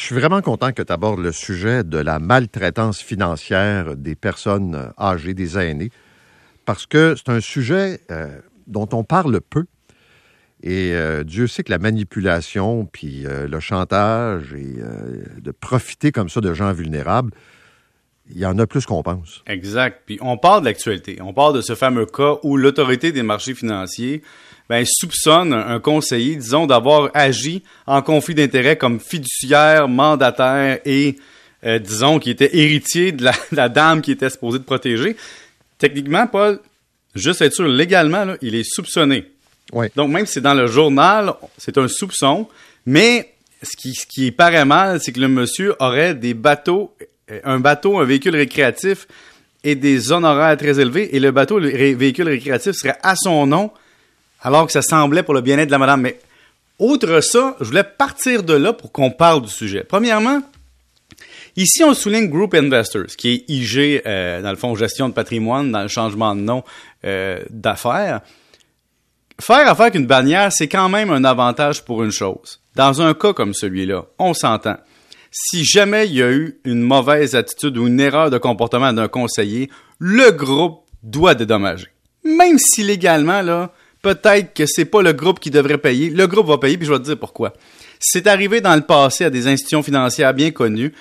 Je suis vraiment content que tu abordes le sujet de la maltraitance financière des personnes âgées, des aînés, parce que c'est un sujet euh, dont on parle peu. Et euh, Dieu sait que la manipulation, puis euh, le chantage, et de profiter comme ça de gens vulnérables, il y en a plus qu'on pense. Exact. Puis on parle de l'actualité. On parle de ce fameux cas où l'autorité des marchés financiers ben, soupçonne un conseiller, disons, d'avoir agi en conflit d'intérêts comme fiduciaire, mandataire et, euh, disons, qui était héritier de la, dame qui était supposée de protéger. Techniquement, Paul, juste être sûr, légalement, il est soupçonné. Oui. Donc, même si c'est dans le journal, c'est un soupçon, mais ce qui, ce qui paraît mal, c'est que le monsieur aurait des bateaux, un bateau, un véhicule récréatif et des honoraires très élevés, et le bateau, le véhicule récréatif serait à son nom, alors que ça semblait pour le bien-être de la madame. Mais outre ça, je voulais partir de là pour qu'on parle du sujet. Premièrement, ici on souligne Group Investors, qui est IG, euh, dans le fond, gestion de patrimoine, dans le changement de nom euh, d'affaires. Faire affaire avec une bannière, c'est quand même un avantage pour une chose. Dans un cas comme celui-là, on s'entend. Si jamais il y a eu une mauvaise attitude ou une erreur de comportement d'un conseiller, le groupe doit dédommager. Même si légalement, peut-être que c'est pas le groupe qui devrait payer. Le groupe va payer, puis je vais te dire pourquoi. C'est arrivé dans le passé à des institutions financières bien connues.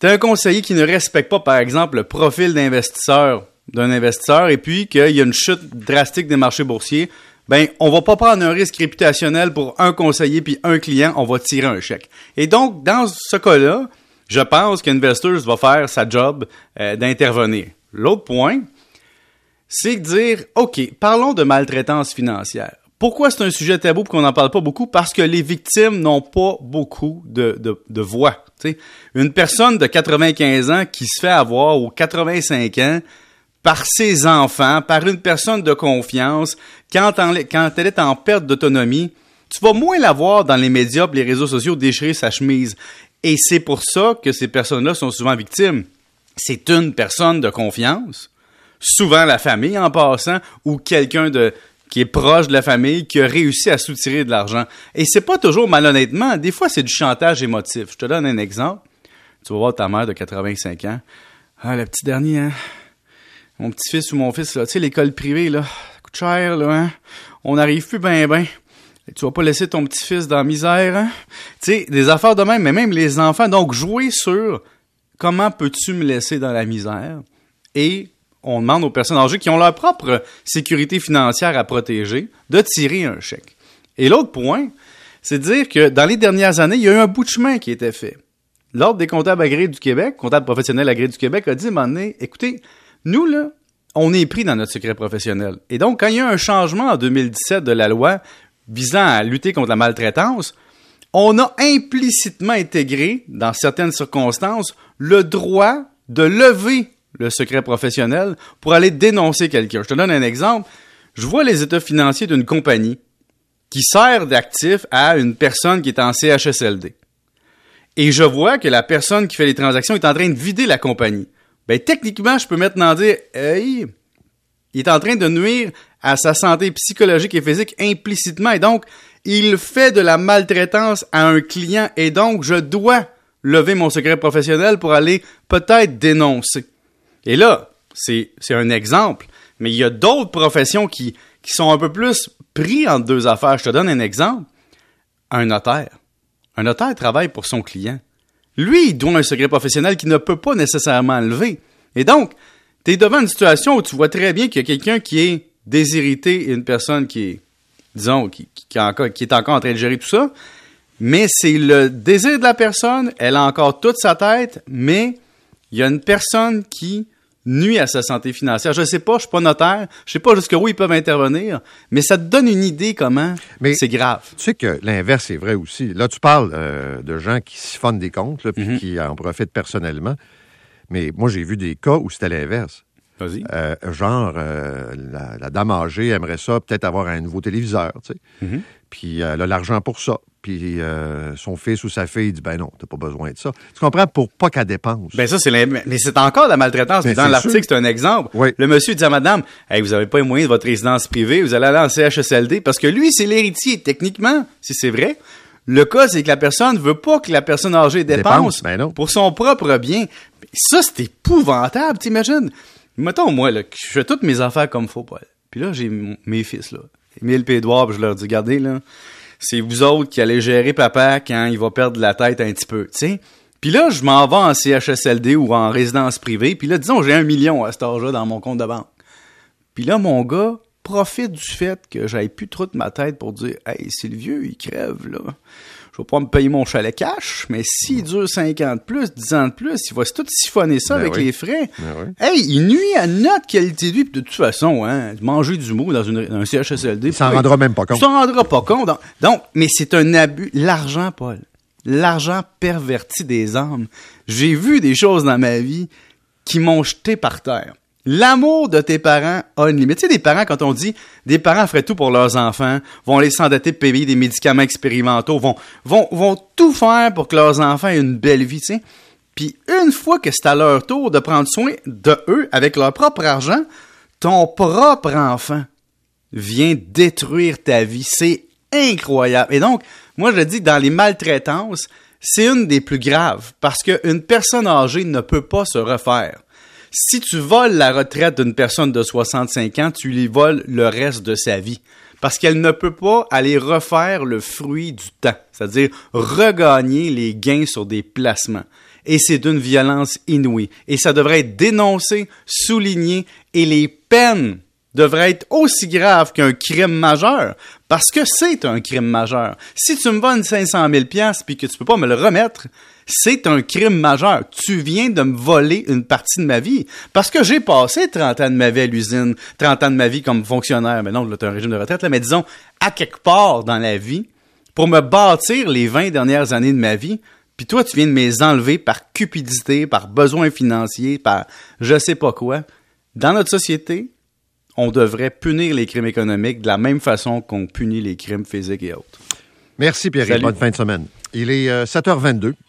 Tu as un conseiller qui ne respecte pas, par exemple, le profil d'investisseur d'un investisseur et puis qu'il y a une chute drastique des marchés boursiers, ben on va pas prendre un risque réputationnel pour un conseiller puis un client, on va tirer un chèque. Et donc dans ce cas-là, je pense qu'Investors va faire sa job euh, d'intervenir. L'autre point, c'est dire, OK, parlons de maltraitance financière. Pourquoi c'est un sujet tabou qu'on n'en parle pas beaucoup? Parce que les victimes n'ont pas beaucoup de, de, de voix. Une personne de 95 ans qui se fait avoir ou 85 ans par ses enfants, par une personne de confiance, quand, elle est en perte d'autonomie, tu vas moins la voir dans les médias les réseaux sociaux déchirer sa chemise. Et c'est pour ça que ces personnes-là sont souvent victimes. C'est une personne de confiance souvent la famille en passant, ou quelqu'un qui est proche de la famille, qui a réussi à soutirer de l'argent. Et c'est pas toujours malhonnêtement, des fois c'est du chantage émotif. Je te donne un exemple. Tu vas voir ta mère de 85 ans. Ah, le petit dernier, hein? Mon petit-fils ou mon fils, là, tu sais, l'école privée, là, coûte cher, là, hein? On n'arrive plus ben ben. Tu vas pas laisser ton petit-fils dans la misère, hein? Tu sais, des affaires de même, mais même les enfants. Donc, jouer sur comment peux-tu me laisser dans la misère? Et on demande aux personnes âgées qui ont leur propre sécurité financière à protéger de tirer un chèque. Et l'autre point, c'est de dire que dans les dernières années, il y a eu un bout de chemin qui été fait. L'Ordre des comptables agréés du Québec, comptable professionnel agréé du Québec, a dit à un moment donné, écoutez, nous, là, on est pris dans notre secret professionnel. Et donc, quand il y a un changement en 2017 de la loi visant à lutter contre la maltraitance, on a implicitement intégré, dans certaines circonstances, le droit de lever le secret professionnel pour aller dénoncer quelqu'un. Je te donne un exemple. Je vois les états financiers d'une compagnie qui sert d'actif à une personne qui est en CHSLD. Et je vois que la personne qui fait les transactions est en train de vider la compagnie. Ben, techniquement, je peux maintenant dire, hey, il est en train de nuire à sa santé psychologique et physique implicitement. Et donc, il fait de la maltraitance à un client. Et donc, je dois lever mon secret professionnel pour aller peut-être dénoncer. Et là, c'est un exemple, mais il y a d'autres professions qui, sont un peu plus pris entre deux affaires. Je te donne un exemple. Un notaire. Un notaire travaille pour son client. Lui, il doit un secret professionnel qu'il ne peut pas nécessairement lever. Et donc, tu es devant une situation où tu vois très bien qu'il y a quelqu'un qui est déshérité et une personne qui est, disons, qui est encore en train de gérer tout ça. Mais c'est le désir de la personne, elle a encore toute sa tête, mais il y a une personne qui nuit à sa santé financière. Je ne sais pas, je suis pas notaire, je sais pas jusqu'où ils peuvent intervenir, mais ça te donne une idée comment c'est grave. Tu sais que l'inverse est vrai aussi. Là, tu parles euh, de gens qui siphonnent des comptes, puis mhm. qui en profitent personnellement. Mais moi, j'ai vu des cas où c'était l'inverse. Vas-y. Euh, genre, euh, la, dame âgée aimerait ça, peut-être avoir un nouveau téléviseur, tu sais. Mhm. Puis elle a l'argent pour ça. Puis euh, son fils ou sa fille dit ben non, t'as pas besoin de ça. Tu comprends? Pour pas qu'elle dépense. Ben ça c'est mais c'est encore la maltraitance. Ben, dans l'article c'est un exemple. Le monsieur dit à madame, hey, vous avez pas les moyens de votre résidence privée, vous allez aller en CHSLD parce que lui c'est l'héritier techniquement, si c'est vrai. Le cas, c'est que la personne veut pas que la personne âgée dépense, Dépense, ben non. pour son propre bien. Ça, c'est épouvantable, t'imagines? Mettons, moi, là, je fais toutes mes affaires comme faut, Paul. Puis là, j'ai mes fils, là. Émile et Édouard, puis je leur dis, regardez, là, c'est vous autres qui allez gérer papa quand il va perdre la tête un petit peu, tu sais. Puis là, je m'en vais en CHSLD ou en résidence privée, puis là, disons, j'ai un million à cet âge-là dans mon compte de banque. Puis là, mon gars profite du fait que j'avais plus trop de ma tête pour dire Hey, c'est le vieux, il crève, là. Je vais pas me payer mon chalet cash, mais s'il dure 5 ans de plus, 10 ans de plus, il va se tout siphonner ça Ben avec oui. les frais. Ben oui. Hey, il nuit à notre qualité de vie. Puis de toute façon, hein, manger du mot dans une, un CHSLD. Il s'en rendra même pas il compte. s'en rendra pas compte. Donc, mais c'est un abus. L'argent, Paul. L'argent pervertit des âmes. J'ai vu des choses dans ma vie qui m'ont jeté par terre. L'amour de tes parents a une limite. Tu sais, des parents, quand on dit des parents feraient tout pour leurs enfants, vont les s'endetter payer des médicaments expérimentaux, vont, vont, vont tout faire pour que leurs enfants aient une belle vie, tu sais. Puis une fois que c'est à leur tour de prendre soin de eux avec leur propre argent, ton propre enfant vient détruire ta vie. C'est incroyable. Et donc, moi, je dis, dans les maltraitances, c'est une des plus graves parce qu'une personne âgée ne peut pas se refaire. Si tu voles la retraite d'une personne de 65 ans, tu lui voles le reste de sa vie. Parce qu'elle ne peut pas aller refaire le fruit du temps, c'est-à-dire regagner les gains sur des placements. Et c'est d'une violence inouïe. Et ça devrait être dénoncé, souligné, et les peines devraient être aussi graves qu'un crime majeur, parce que c'est un crime majeur. Si tu me voles 500 000 piastres puis que tu peux pas me le remettre, c'est un crime majeur. Tu viens de me voler une partie de ma vie. Parce que j'ai passé 30 ans de ma vie à l'usine, 30 ans de ma vie comme fonctionnaire. Mais non, là, t'as un régime de retraite, là, mais disons, à quelque part dans la vie, pour me bâtir les 20 dernières années de ma vie, puis toi, tu viens de me les enlever par cupidité, par besoin financier, par je sais pas quoi. Dans notre société, on devrait punir les crimes économiques de la même façon qu'on punit les crimes physiques et autres. Merci, Pierre. Salut. Bonne fin de semaine. Il est euh, 7h22.